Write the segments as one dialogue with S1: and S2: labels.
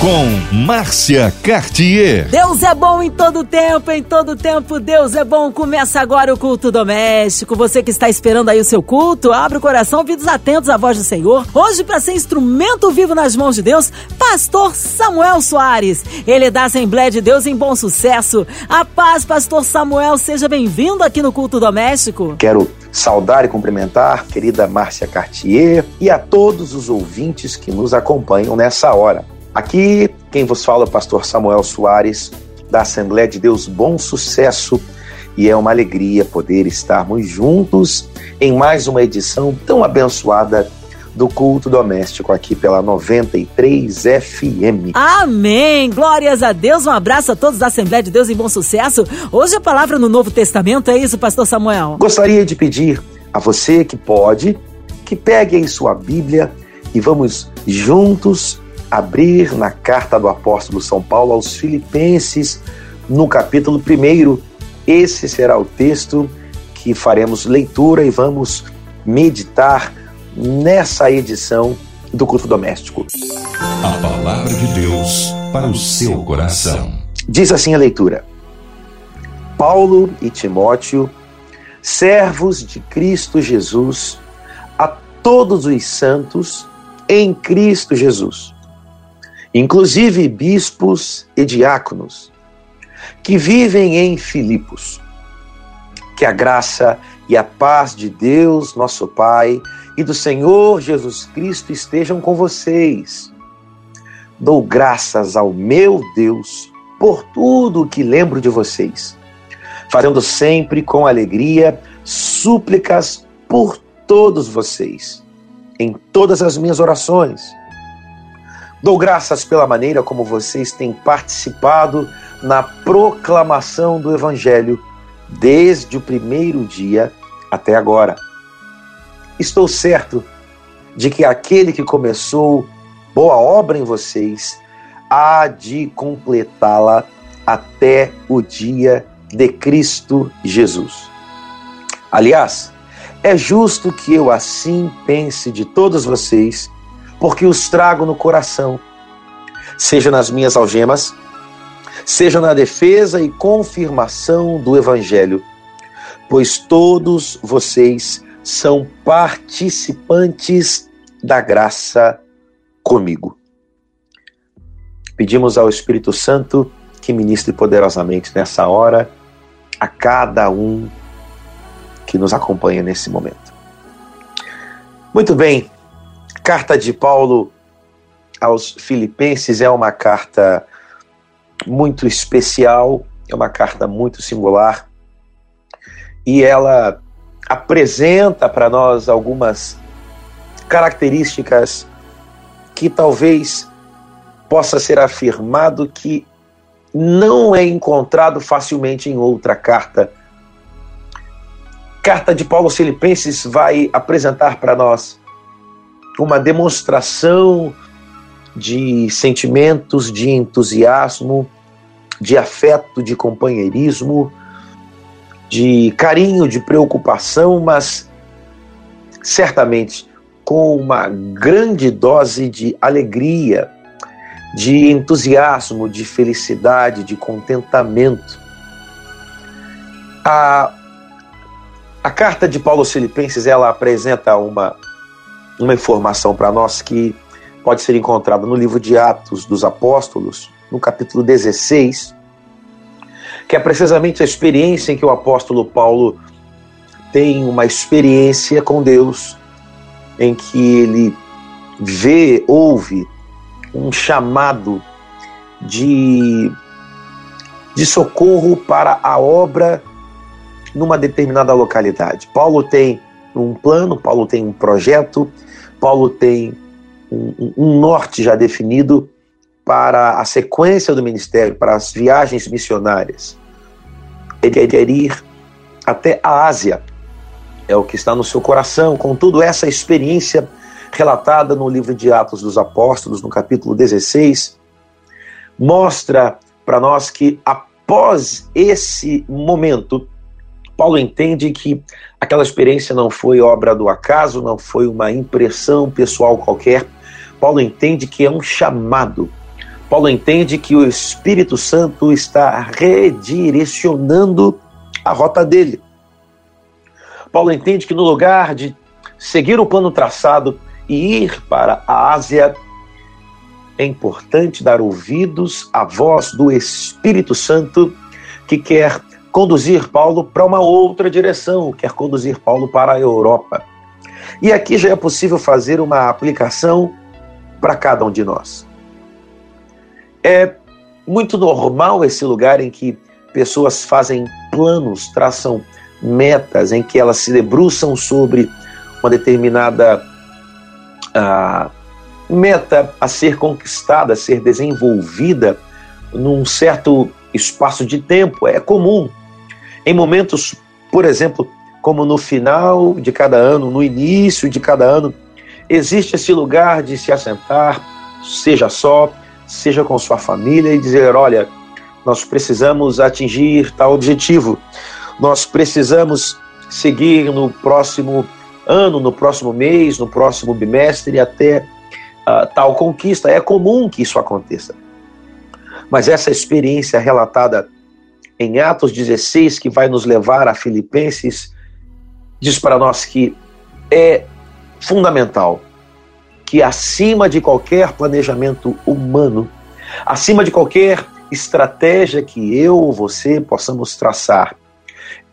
S1: com Márcia Cartier.
S2: Deus é bom em todo tempo, em todo tempo Deus é bom. Começa agora o culto doméstico. Você que está esperando aí o seu culto, abre o coração, ouvidos atentos à voz do Senhor. Hoje, para ser instrumento vivo nas mãos de Deus, Pastor Samuel Soares. Ele é da Assembleia de Deus em Bom Sucesso. A paz, Pastor Samuel, seja bem-vindo aqui no culto doméstico.
S3: Quero saudar e cumprimentar querida Márcia Cartier e a todos os ouvintes que nos acompanham nessa hora. Aqui quem vos fala é o pastor Samuel Soares, da Assembleia de Deus Bom Sucesso, e é uma alegria poder estarmos juntos em mais uma edição tão abençoada do culto doméstico aqui pela 93 FM.
S2: Amém! Glórias a Deus, um abraço a todos da Assembleia de Deus em Bom Sucesso. Hoje a palavra no Novo Testamento, é isso, pastor Samuel?
S3: Gostaria de pedir a você que pode, que pegue aí sua Bíblia e vamos juntos abrir na carta do apóstolo São Paulo aos Filipenses, no capítulo 1. Esse será o texto que faremos leitura e vamos meditar nessa edição do culto doméstico.
S1: A palavra de Deus para o seu coração.
S3: Diz assim a leitura: Paulo e Timóteo, servos de Cristo Jesus, a todos os santos em Cristo Jesus inclusive bispos e diáconos, que vivem em Filipos. Que a graça e a paz de Deus, nosso Pai, e do Senhor Jesus Cristo estejam com vocês. Dou graças ao meu Deus por tudo o que lembro de vocês, fazendo sempre com alegria súplicas por todos vocês, em todas as minhas orações Dou graças pela maneira como vocês têm participado na proclamação do Evangelho desde o primeiro dia até agora. Estou certo de que aquele que começou boa obra em vocês há de completá-la até o dia de Cristo Jesus. Aliás, é justo que eu assim pense de todos vocês porque os trago no coração, seja nas minhas algemas, seja na defesa e confirmação do Evangelho, pois todos vocês são participantes da graça comigo. Pedimos ao Espírito Santo que ministre poderosamente nessa hora a cada um que nos acompanha nesse momento. Muito bem, carta de Paulo aos Filipenses é uma carta muito especial, é uma carta muito singular e ela apresenta para nós algumas características que talvez possa ser afirmado que não é encontrado facilmente em outra carta. Carta de Paulo aos Filipenses vai apresentar para nós uma demonstração de sentimentos de entusiasmo, de afeto, de companheirismo, de carinho, de preocupação, mas certamente com uma grande dose de alegria, de entusiasmo, de felicidade, de contentamento. A, a carta de Paulo aos Filipenses ela apresenta uma uma informação para nós que pode ser encontrada no livro de Atos dos Apóstolos, no capítulo 16, que é precisamente a experiência em que o apóstolo Paulo tem uma experiência com Deus, em que ele vê, ouve um chamado de, de socorro para a obra numa determinada localidade. Paulo tem um plano, Paulo tem um projeto, Paulo tem um, um, norte já definido para a sequência do ministério, para as viagens missionárias. Ele quer ir até a Ásia, é o que está no seu coração, com toda essa experiência relatada no livro de Atos dos Apóstolos, no capítulo 16, mostra para nós que após esse momento, Paulo entende que aquela experiência não foi obra do acaso, não foi uma impressão pessoal qualquer. Paulo entende que é um chamado. Paulo entende que o Espírito Santo está redirecionando a rota dele. Paulo entende que no lugar de seguir o plano traçado e ir para a Ásia, é importante dar ouvidos à voz do Espírito Santo que quer conduzir Paulo para uma outra direção, quer conduzir Paulo para a Europa. E aqui já é possível fazer uma aplicação para cada um de nós. É muito normal esse lugar em que pessoas fazem planos, traçam metas, em que elas se debruçam sobre uma determinada uh, meta a ser conquistada, a ser desenvolvida num certo espaço de tempo. É comum em momentos, por exemplo, como no final de cada ano, no início de cada ano, existe esse lugar de se assentar, seja só, seja com sua família, e dizer: olha, nós precisamos atingir tal objetivo, nós precisamos seguir no próximo ano, no próximo mês, no próximo bimestre, até uh, tal conquista. É comum que isso aconteça. Mas essa experiência relatada em Atos 16, que vai nos levar a Filipenses, diz para nós que é fundamental que acima de qualquer planejamento humano, acima de qualquer estratégia que eu ou você possamos traçar,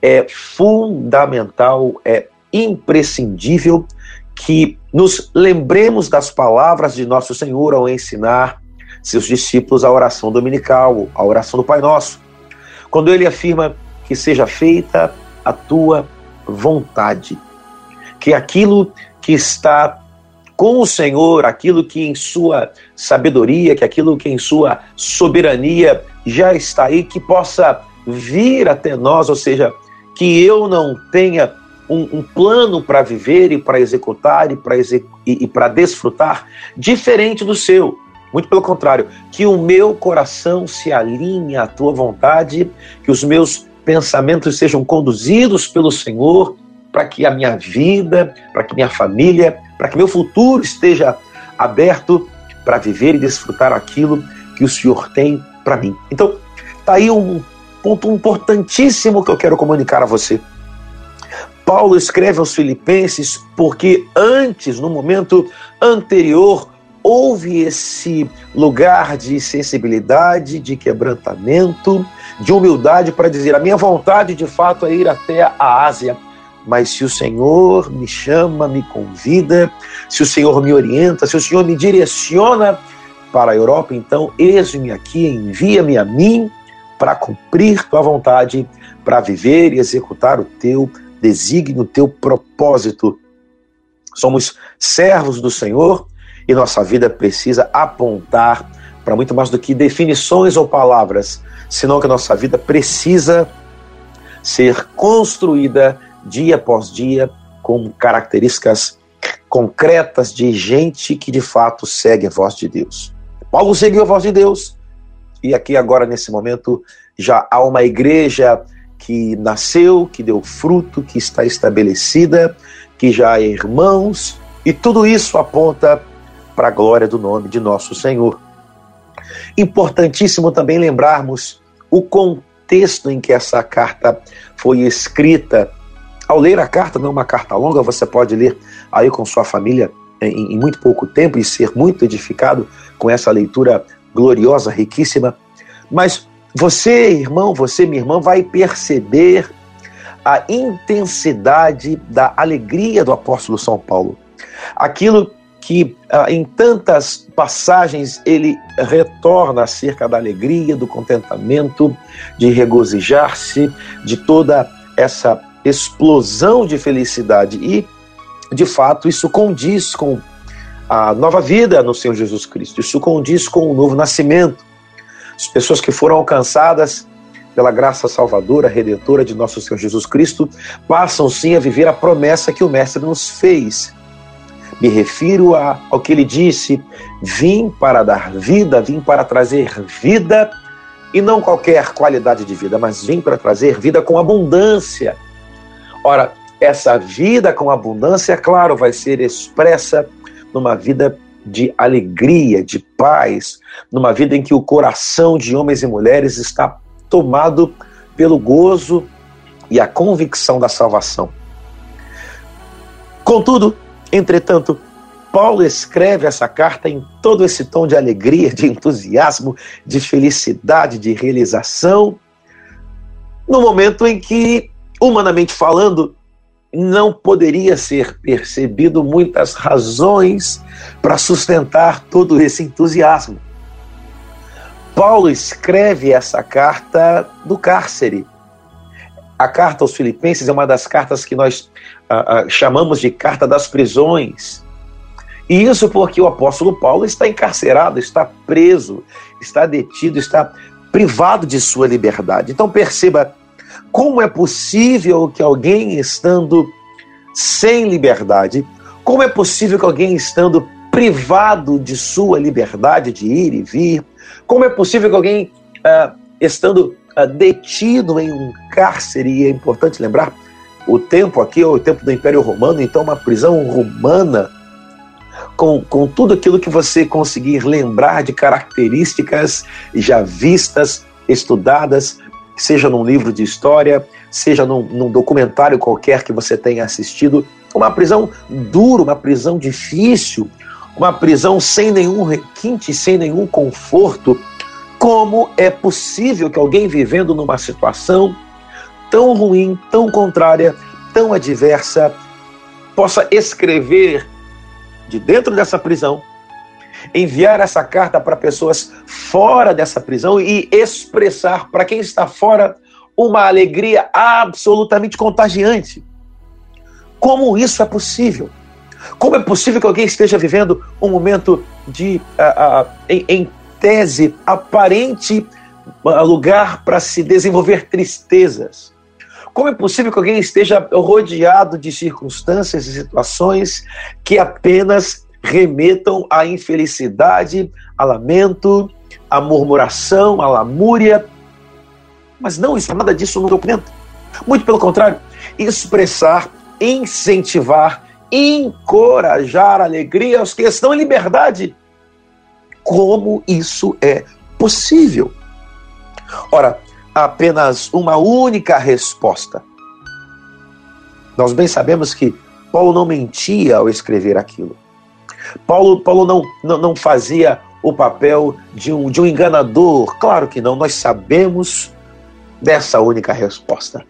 S3: é fundamental, é imprescindível que nos lembremos das palavras de nosso Senhor ao ensinar seus discípulos a oração dominical, a oração do Pai Nosso. Quando ele afirma que seja feita a tua vontade, que aquilo que está com o Senhor, aquilo que em sua sabedoria, que aquilo que em sua soberania já está aí, que possa vir até nós, ou seja, que eu não tenha um, um plano para viver e para executar e para exec e, e desfrutar diferente do seu. Muito pelo contrário, que o meu coração se alinhe à tua vontade, que os meus pensamentos sejam conduzidos pelo Senhor, para que a minha vida, para que minha família, para que meu futuro esteja aberto para viver e desfrutar aquilo que o Senhor tem para mim. Então, tá aí um ponto importantíssimo que eu quero comunicar a você. Paulo escreve aos Filipenses porque antes, no momento anterior, houve esse lugar de sensibilidade, de quebrantamento, de humildade para dizer: a minha vontade de fato é ir até a Ásia. Mas se o Senhor me chama, me convida, se o Senhor me orienta, se o Senhor me direciona para a Europa, então eis-me aqui, envia-me a mim para cumprir tua vontade, para viver e executar o teu desígnio, o teu propósito. Somos servos do Senhor e nossa vida precisa apontar para muito mais do que definições ou palavras, senão que a nossa vida precisa ser construída dia após dia com características concretas de gente que de fato segue a voz de Deus. Paulo seguiu a voz de Deus e aqui agora nesse momento já há uma igreja que nasceu, que deu fruto, que está estabelecida, que já é irmãos, e tudo isso aponta para a glória do nome de nosso Senhor. Importantíssimo também lembrarmos o contexto em que essa carta foi escrita. Ao ler a carta, não é uma carta longa, você pode ler aí com sua família em, em muito pouco tempo e ser muito edificado com essa leitura gloriosa, riquíssima. Mas você, irmão, você, minha irmã, vai perceber a intensidade da alegria do apóstolo São Paulo. Aquilo que ah, em tantas passagens ele retorna acerca da alegria, do contentamento, de regozijar-se, de toda essa explosão de felicidade. E, de fato, isso condiz com a nova vida no Senhor Jesus Cristo, isso condiz com o novo nascimento. As pessoas que foram alcançadas pela graça salvadora, redentora de nosso Senhor Jesus Cristo, passam sim a viver a promessa que o Mestre nos fez me refiro a, ao que ele disse: vim para dar vida, vim para trazer vida e não qualquer qualidade de vida, mas vim para trazer vida com abundância. Ora, essa vida com abundância, é claro, vai ser expressa numa vida de alegria, de paz, numa vida em que o coração de homens e mulheres está tomado pelo gozo e a convicção da salvação. Contudo, entretanto, Paulo escreve essa carta em todo esse tom de alegria, de entusiasmo, de felicidade, de realização, no momento em que, humanamente falando, não poderia ser percebido muitas razões para sustentar todo esse entusiasmo. Paulo escreve essa carta do cárcere. A carta aos Filipenses é uma das cartas que nós ah, ah, chamamos de carta das prisões. E isso porque o apóstolo Paulo está encarcerado, está preso, está detido, está privado de sua liberdade. Então perceba como é possível que alguém estando sem liberdade, como é possível que alguém estando privado de sua liberdade de ir e vir, como é possível que alguém uh, estando detido em um cárcere, e é importante lembrar, o tempo aqui é o tempo do Império Romano, então uma prisão romana com, com tudo aquilo que você conseguir lembrar de características já vistas, estudadas, seja num livro de história, seja num, num documentário qualquer que você tenha assistido. Uma prisão dura, uma prisão difícil, uma prisão sem nenhum requinte, sem nenhum conforto. Como é possível que alguém vivendo numa situação tão ruim, tão contrária, tão adversa, possa escrever de dentro dessa prisão, enviar essa carta para pessoas fora dessa prisão e expressar para quem está fora uma alegria absolutamente contagiante. Como isso é possível? Como é possível que alguém esteja vivendo um momento de, uh, uh, em, em, tese, aparente uh, lugar para se desenvolver tristezas? Como é possível que alguém esteja rodeado de circunstâncias e situações que apenas remetam à infelicidade, a lamento, a murmuração, a lamúria? Mas não está nada disso no documento. Muito pelo contrário, expressar, incentivar, encorajar alegria aos que estão em liberdade. Como isso é possível? Ora, apenas uma única resposta. Nós bem sabemos que Paulo não mentia ao escrever aquilo. Paulo, Paulo não, não, não fazia o papel de um, de um enganador. Claro que não, nós sabemos dessa única resposta.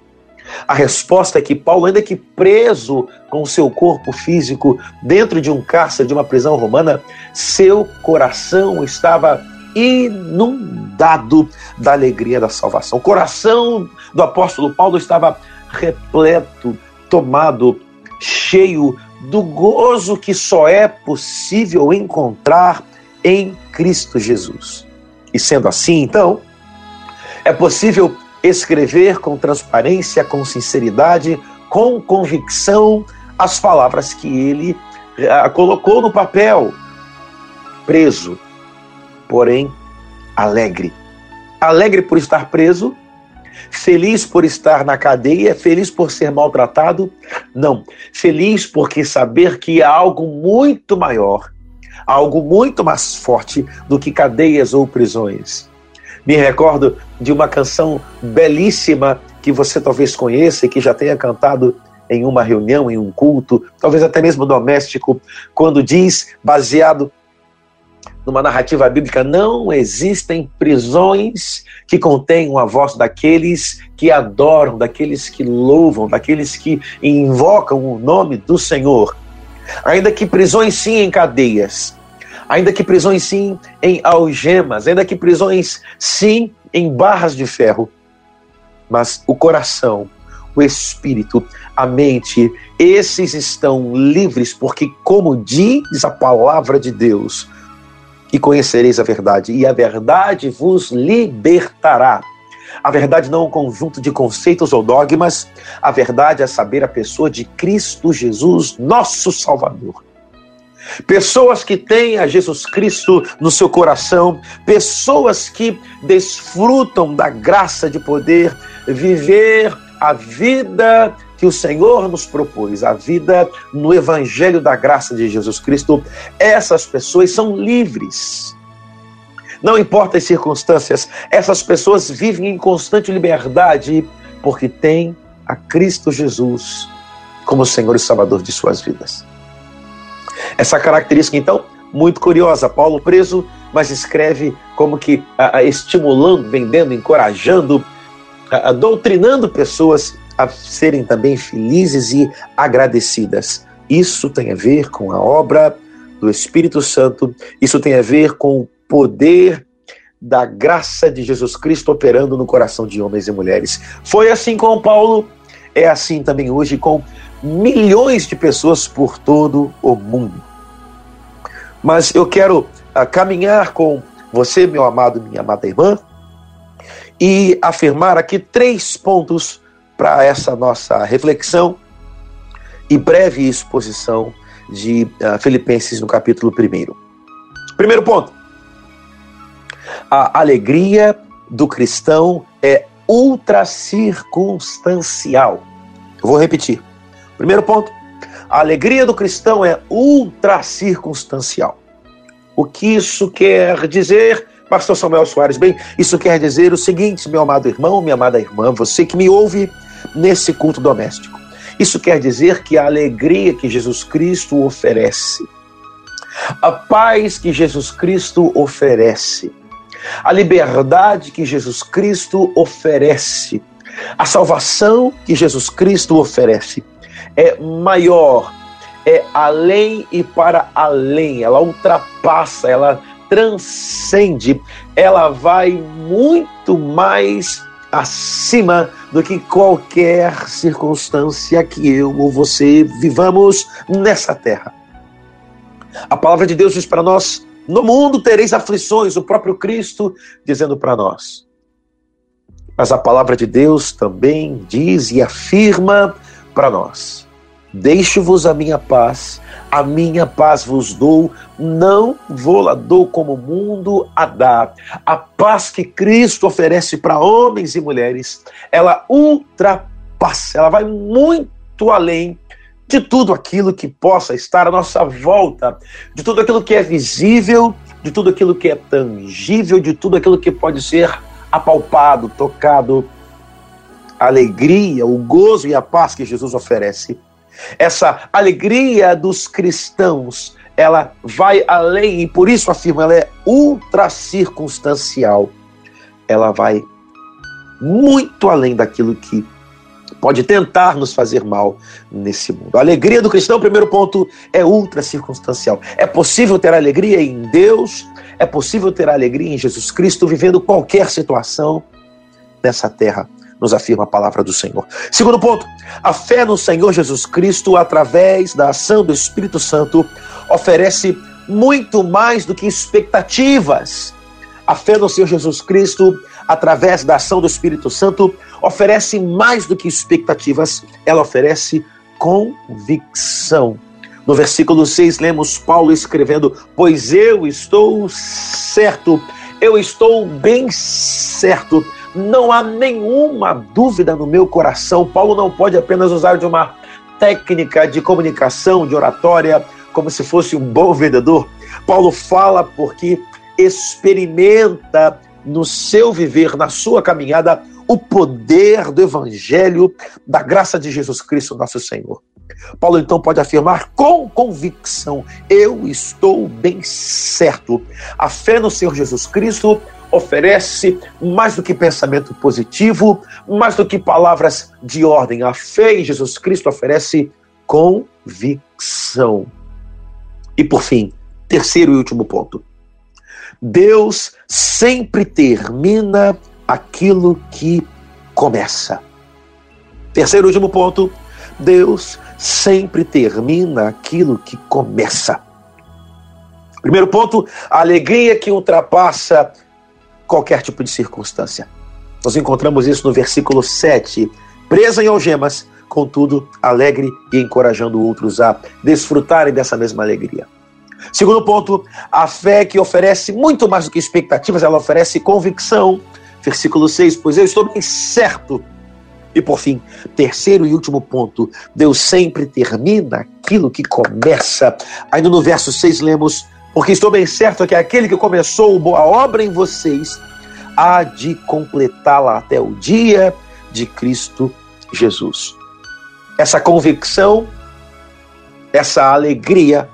S3: A resposta é que Paulo, ainda que preso com o seu corpo físico dentro de um cárcere de uma prisão romana, seu coração estava inundado da alegria da salvação. O coração do apóstolo Paulo estava repleto, tomado, cheio do gozo que só é possível encontrar em Cristo Jesus. E sendo assim, então, é possível escrever com transparência, com sinceridade, com convicção as palavras que ele uh, colocou no papel, preso, porém alegre. Alegre por estar preso, feliz por estar na cadeia, feliz por ser maltratado? Não. Feliz porque saber que há algo muito maior, algo muito mais forte do que cadeias ou prisões. Me recordo de uma canção belíssima que você talvez conheça e que já tenha cantado em uma reunião, em um culto, talvez até mesmo doméstico, quando diz, baseado numa narrativa bíblica, não existem prisões que contenham a voz daqueles que adoram, daqueles que louvam, daqueles que invocam o nome do Senhor. Ainda que prisões sim em cadeias, ainda que prisões sim em algemas, ainda que prisões sim em barras de ferro, mas o coração, o espírito, a mente, esses estão livres, porque, como diz a palavra de Deus, e conhecereis a verdade, e a verdade vos libertará. A verdade não é um conjunto de conceitos ou dogmas, a verdade é saber a pessoa de Cristo Jesus, nosso Salvador. Pessoas que têm a Jesus Cristo no seu coração, pessoas que desfrutam da graça de poder viver a vida que o Senhor nos propôs, a vida no Evangelho da graça de Jesus Cristo, essas pessoas são livres. Não importa as circunstâncias, essas pessoas vivem em constante liberdade porque têm a Cristo Jesus como Senhor e Salvador de suas vidas. Essa característica, então, muito curiosa. Paulo preso, mas escreve como que estimulando, vendendo, encorajando, doutrinando pessoas a serem também felizes e agradecidas. Isso tem a ver com a obra do Espírito Santo, isso tem a ver com o poder da graça de Jesus Cristo operando no coração de homens e mulheres. Foi assim com Paulo, é assim também hoje com milhões de pessoas por todo o mundo. Mas eu quero uh, caminhar com você, meu amado, minha amada irmã, e afirmar aqui três pontos para essa nossa reflexão e breve exposição de uh, Filipenses no capítulo 1. Primeiro ponto: a alegria do cristão é ultra circunstancial. Eu vou repetir. Primeiro ponto: a alegria do cristão é ultra circunstancial. O que isso quer dizer? Pastor Samuel Soares, bem, isso quer dizer o seguinte, meu amado irmão, minha amada irmã, você que me ouve nesse culto doméstico. Isso quer dizer que a alegria que Jesus Cristo oferece, a paz que Jesus Cristo oferece, a liberdade que Jesus Cristo oferece, a salvação que Jesus Cristo oferece é maior, é além e para além, ela ultrapassa, ela transcende, ela vai muito mais acima do que qualquer circunstância que eu ou você vivamos nessa terra. A palavra de Deus diz para nós: no mundo tereis aflições, o próprio Cristo dizendo para nós. Mas a palavra de Deus também diz e afirma para nós: Deixo-vos a minha paz, a minha paz vos dou, não vou-la dou como o mundo a dá. A paz que Cristo oferece para homens e mulheres, ela ultrapassa, ela vai muito além de tudo aquilo que possa estar à nossa volta, de tudo aquilo que é visível, de tudo aquilo que é tangível, de tudo aquilo que pode ser apalpado, tocado. A alegria, o gozo e a paz que Jesus oferece essa alegria dos cristãos, ela vai além, e por isso afirmo, ela é ultra circunstancial. Ela vai muito além daquilo que pode tentar nos fazer mal nesse mundo. A alegria do cristão, primeiro ponto, é ultra circunstancial. É possível ter alegria em Deus, é possível ter alegria em Jesus Cristo, vivendo qualquer situação nessa terra nos afirma a palavra do Senhor. Segundo ponto, a fé no Senhor Jesus Cristo, através da ação do Espírito Santo, oferece muito mais do que expectativas. A fé no Senhor Jesus Cristo, através da ação do Espírito Santo, oferece mais do que expectativas, ela oferece convicção. No versículo 6, lemos Paulo escrevendo: Pois eu estou certo, eu estou bem certo não há nenhuma dúvida no meu coração. Paulo não pode apenas usar de uma técnica de comunicação, de oratória, como se fosse um bom vendedor. Paulo fala porque experimenta no seu viver, na sua caminhada, o poder do Evangelho, da graça de Jesus Cristo, nosso Senhor. Paulo então pode afirmar com convicção: eu estou bem certo. A fé no Senhor Jesus Cristo oferece mais do que pensamento positivo, mais do que palavras de ordem. A fé em Jesus Cristo oferece convicção. E por fim, terceiro e último ponto. Deus sempre termina aquilo que começa. Terceiro e último ponto. Deus sempre termina aquilo que começa. Primeiro ponto, a alegria que ultrapassa qualquer tipo de circunstância. Nós encontramos isso no versículo 7. Presa em algemas, contudo, alegre e encorajando outros a desfrutarem dessa mesma alegria. Segundo ponto, a fé que oferece muito mais do que expectativas, ela oferece convicção. Versículo 6, pois eu estou bem certo. E por fim, terceiro e último ponto, Deus sempre termina aquilo que começa. Ainda no verso 6 lemos, porque estou bem certo que aquele que começou boa obra em vocês há de completá-la até o dia de Cristo Jesus. Essa convicção, essa alegria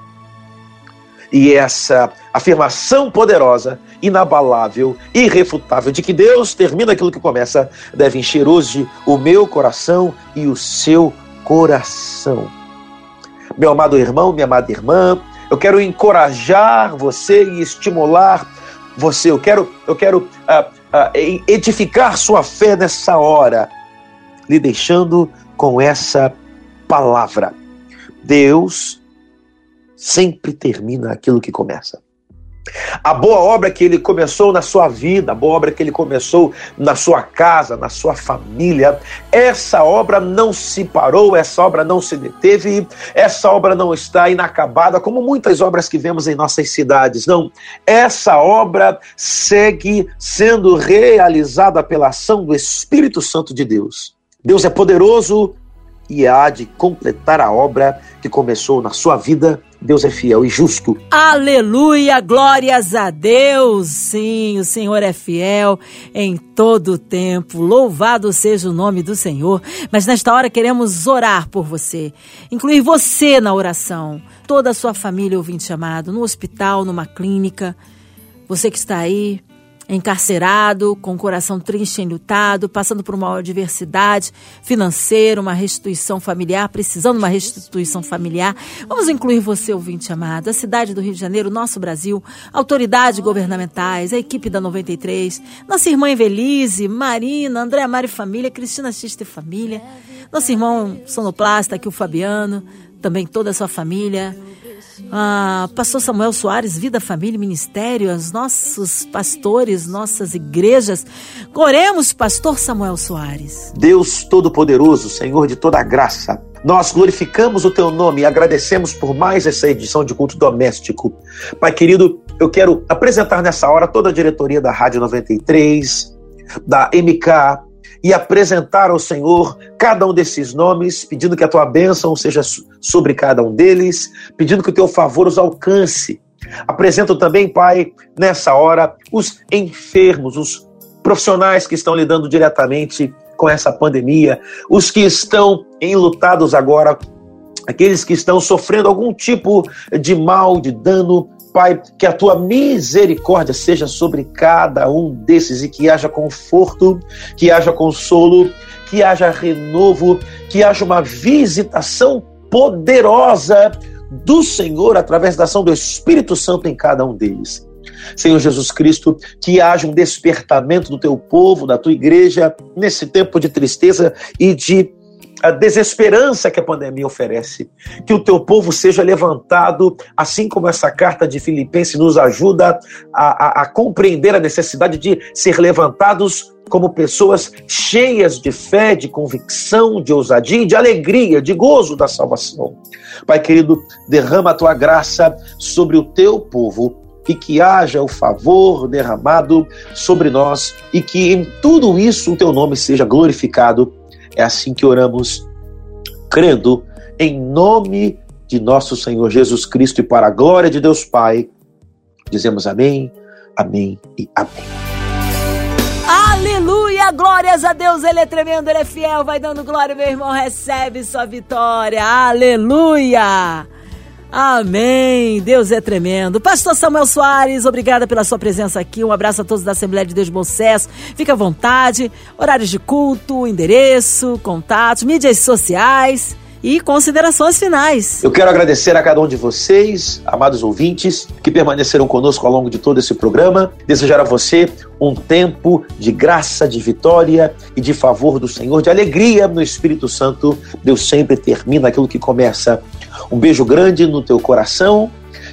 S3: e essa afirmação poderosa, inabalável, irrefutável de que Deus termina aquilo que começa, deve encher hoje o meu coração e o seu coração. Meu amado irmão, minha amada irmã, eu quero encorajar você e estimular você. Eu quero, eu quero uh, uh, edificar sua fé nessa hora, lhe deixando com essa palavra. Deus sempre termina aquilo que começa. A boa obra que ele começou na sua vida, a boa obra que ele começou na sua casa, na sua família, essa obra não se parou, essa obra não se deteve, essa obra não está inacabada, como muitas obras que vemos em nossas cidades. Não, essa obra segue sendo realizada pela ação do Espírito Santo de Deus. Deus é poderoso e há de completar a obra que começou na sua vida. Deus é fiel e justo.
S2: Aleluia, glórias a Deus. Sim, o Senhor é fiel em todo o tempo. Louvado seja o nome do Senhor. Mas nesta hora queremos orar por você, incluir você na oração, toda a sua família ouvinte chamado, no hospital, numa clínica. Você que está aí, encarcerado, com o coração triste e enlutado, passando por uma adversidade financeira, uma restituição familiar, precisando de uma restituição familiar. Vamos incluir você, ouvinte amado, a cidade do Rio de Janeiro, nosso Brasil, autoridades governamentais, a equipe da 93, nossa irmã Evelise, Marina, Andréa Mari Família, Cristina Xista e Família, nosso irmão sonoplasta aqui, o Fabiano, também toda a sua família, ah, Pastor Samuel Soares, Vida, Família e Ministério, os nossos pastores, nossas igrejas. Oremos, Pastor Samuel Soares.
S3: Deus Todo-Poderoso, Senhor de toda graça, nós glorificamos o teu nome e agradecemos por mais essa edição de culto doméstico. Pai querido, eu quero apresentar nessa hora toda a diretoria da Rádio 93, da MK, e apresentar ao Senhor cada um desses nomes, pedindo que a tua bênção seja sobre cada um deles, pedindo que o teu favor os alcance. Apresento também, Pai, nessa hora, os enfermos, os profissionais que estão lidando diretamente com essa pandemia, os que estão enlutados agora, aqueles que estão sofrendo algum tipo de mal, de dano Pai, que a tua misericórdia seja sobre cada um desses e que haja conforto, que haja consolo, que haja renovo, que haja uma visitação poderosa do Senhor através da ação do Espírito Santo em cada um deles. Senhor Jesus Cristo, que haja um despertamento do teu povo, da tua igreja, nesse tempo de tristeza e de a desesperança que a pandemia oferece. Que o teu povo seja levantado, assim como essa carta de Filipenses nos ajuda a, a, a compreender a necessidade de ser levantados como pessoas cheias de fé, de convicção, de ousadia, de alegria, de gozo da salvação. Pai querido, derrama a tua graça sobre o teu povo e que haja o favor derramado sobre nós e que em tudo isso o teu nome seja glorificado é assim que oramos, crendo em nome de nosso Senhor Jesus Cristo e para a glória de Deus Pai. Dizemos amém, amém e amém.
S2: Aleluia, glórias a Deus, Ele é tremendo, Ele é fiel, vai dando glória, meu irmão, recebe sua vitória, aleluia. Amém. Deus é tremendo. Pastor Samuel Soares, obrigada pela sua presença aqui. Um abraço a todos da Assembleia de Deus de Bom Sucesso. Fica à vontade. Horários de culto, endereço, contatos, mídias sociais e considerações finais.
S3: Eu quero agradecer a cada um de vocês, amados ouvintes, que permaneceram conosco ao longo de todo esse programa. Desejar a você um tempo de graça, de vitória e de favor do Senhor, de alegria no Espírito Santo. Deus sempre termina aquilo que começa. Um beijo grande no teu coração.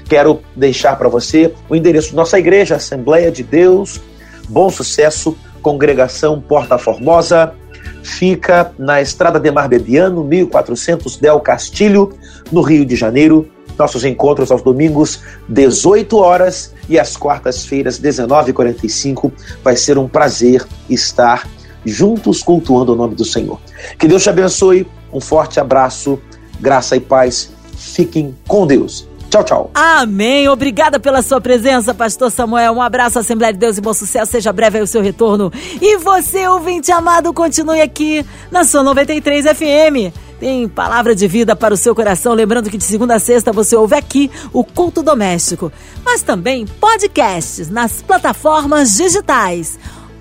S3: Quero deixar para você o endereço da nossa igreja, Assembleia de Deus, Bom Sucesso, Congregação Porta Formosa, fica na Estrada de Mar Bebiano, 1400 Del Castilho, no Rio de Janeiro. Nossos encontros aos domingos, 18 horas e às quartas-feiras, 19h45. Vai ser um prazer estar juntos cultuando o nome do Senhor. Que Deus te abençoe. Um forte abraço, graça e paz. Fiquem com Deus. Tchau, tchau.
S2: Amém. Obrigada pela sua presença, Pastor Samuel. Um abraço, Assembleia de Deus e bom sucesso. Seja breve aí o seu retorno. E você, ouvinte amado, continue aqui na sua 93 FM. Tem palavra de vida para o seu coração. Lembrando que de segunda a sexta você ouve aqui o Culto Doméstico, mas também podcasts nas plataformas digitais.